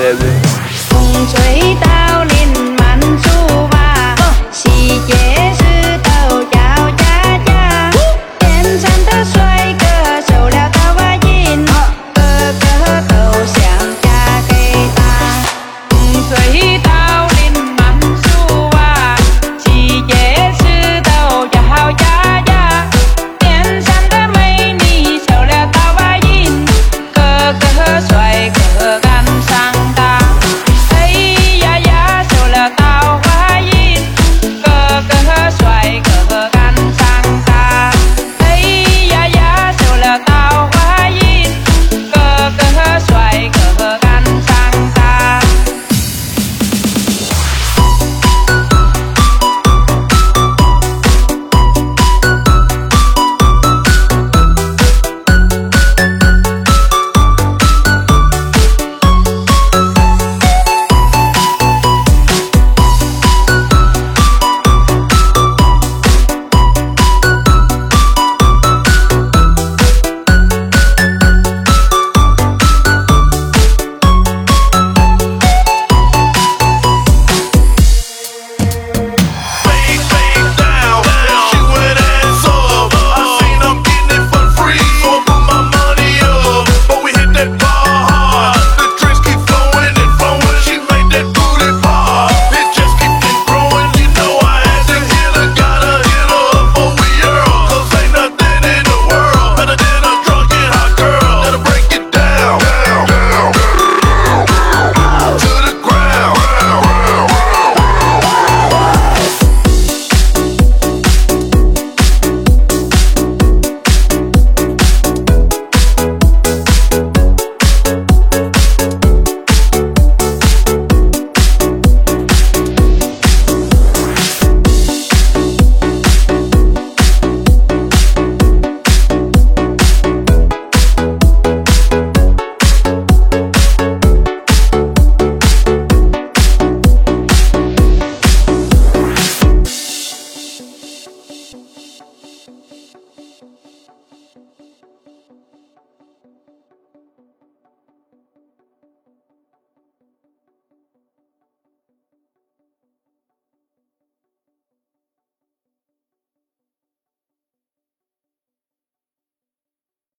风吹大